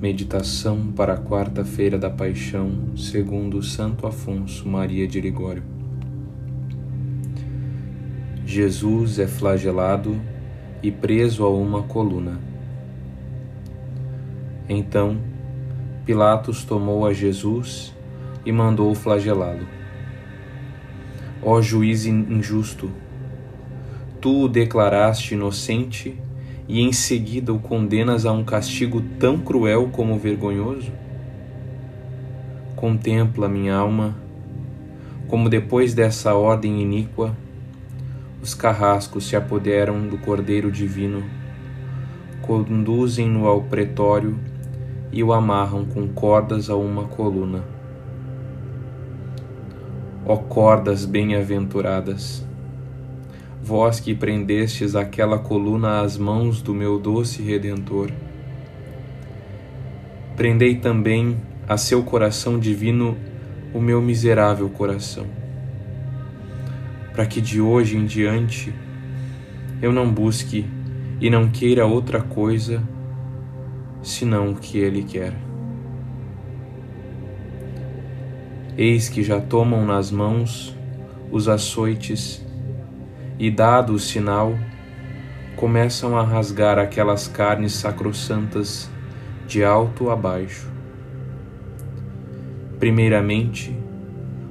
Meditação para a quarta-feira da Paixão, segundo Santo Afonso Maria de Ligório. Jesus é flagelado e preso a uma coluna. Então, Pilatos tomou a Jesus e mandou flagelá-lo. Ó juiz injusto, tu o declaraste inocente e em seguida o condenas a um castigo tão cruel como vergonhoso? Contempla, minha alma, como depois dessa ordem iníqua, os carrascos se apoderam do Cordeiro Divino, conduzem-no ao pretório e o amarram com cordas a uma coluna. Ó cordas bem-aventuradas! Vós que prendestes aquela coluna às mãos do meu doce Redentor. Prendei também a seu coração divino o meu miserável coração, para que de hoje em diante eu não busque e não queira outra coisa senão o que Ele quer. Eis que já tomam nas mãos os açoites e, dado o sinal, começam a rasgar aquelas carnes sacrossantas de alto a baixo. Primeiramente,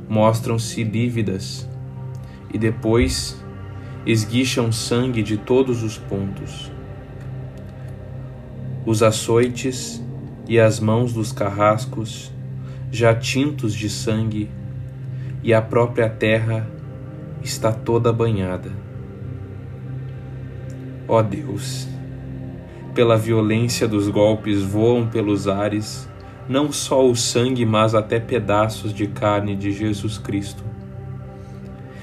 mostram-se lívidas e depois esguicham sangue de todos os pontos. Os açoites e as mãos dos carrascos, já tintos de sangue, e a própria terra está toda banhada. Ó Deus, pela violência dos golpes voam pelos ares não só o sangue, mas até pedaços de carne de Jesus Cristo.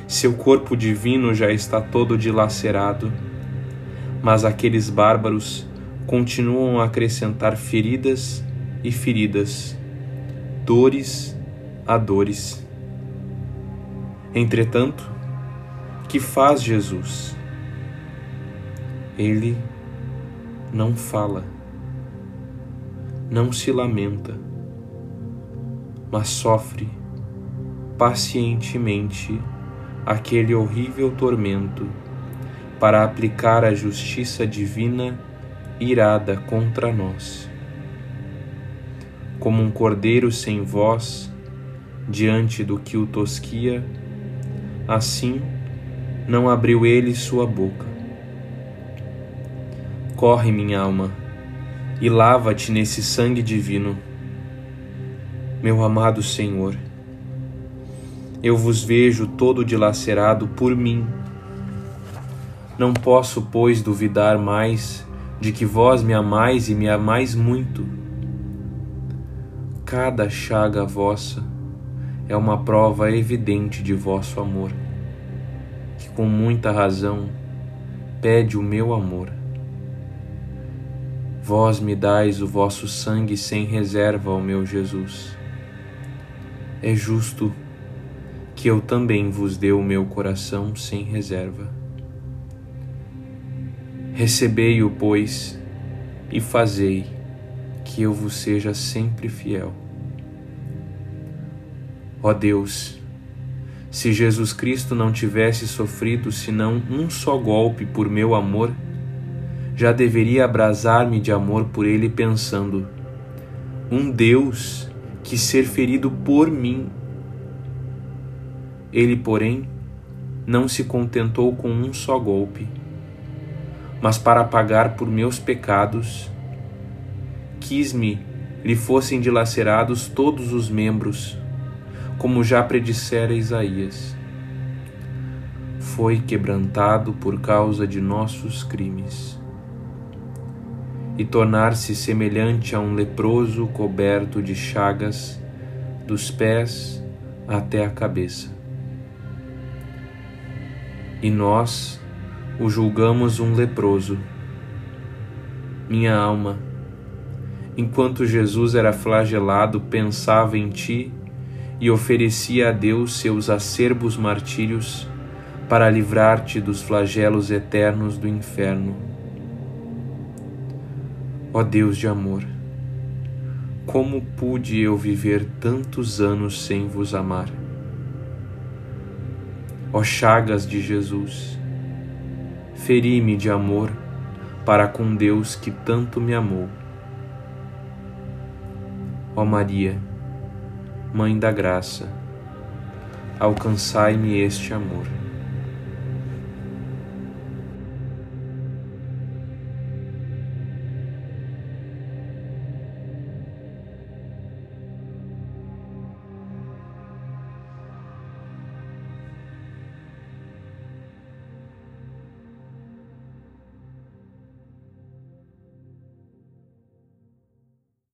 Seu corpo divino já está todo dilacerado, mas aqueles bárbaros continuam a acrescentar feridas e feridas, dores a dores. Entretanto, que faz Jesus? Ele não fala, não se lamenta, mas sofre pacientemente aquele horrível tormento para aplicar a justiça divina irada contra nós. Como um cordeiro sem voz diante do que o tosquia, assim não abriu ele sua boca. Corre, minha alma, e lava-te nesse sangue divino. Meu amado Senhor, eu vos vejo todo dilacerado por mim. Não posso, pois, duvidar mais de que vós me amais e me amais muito. Cada chaga vossa é uma prova evidente de vosso amor que com muita razão pede o meu amor. Vós me dais o vosso sangue sem reserva, ó meu Jesus. É justo que eu também vos dê o meu coração sem reserva. Recebei-o, pois, e fazei que eu vos seja sempre fiel. Ó Deus, se Jesus Cristo não tivesse sofrido senão um só golpe por meu amor, já deveria abrasar-me de amor por ele, pensando: um Deus que ser ferido por mim. Ele, porém, não se contentou com um só golpe, mas para pagar por meus pecados, quis-me lhe fossem dilacerados todos os membros como já predissera Isaías. Foi quebrantado por causa de nossos crimes. E tornar-se semelhante a um leproso coberto de chagas, dos pés até a cabeça. E nós o julgamos um leproso. Minha alma, enquanto Jesus era flagelado, pensava em ti e oferecia a Deus seus acerbos martírios para livrar-te dos flagelos eternos do inferno. Ó Deus de amor, como pude eu viver tantos anos sem vos amar? Ó chagas de Jesus, feri-me de amor para com Deus que tanto me amou. Ó Maria, Mãe da Graça, alcançai-me este amor.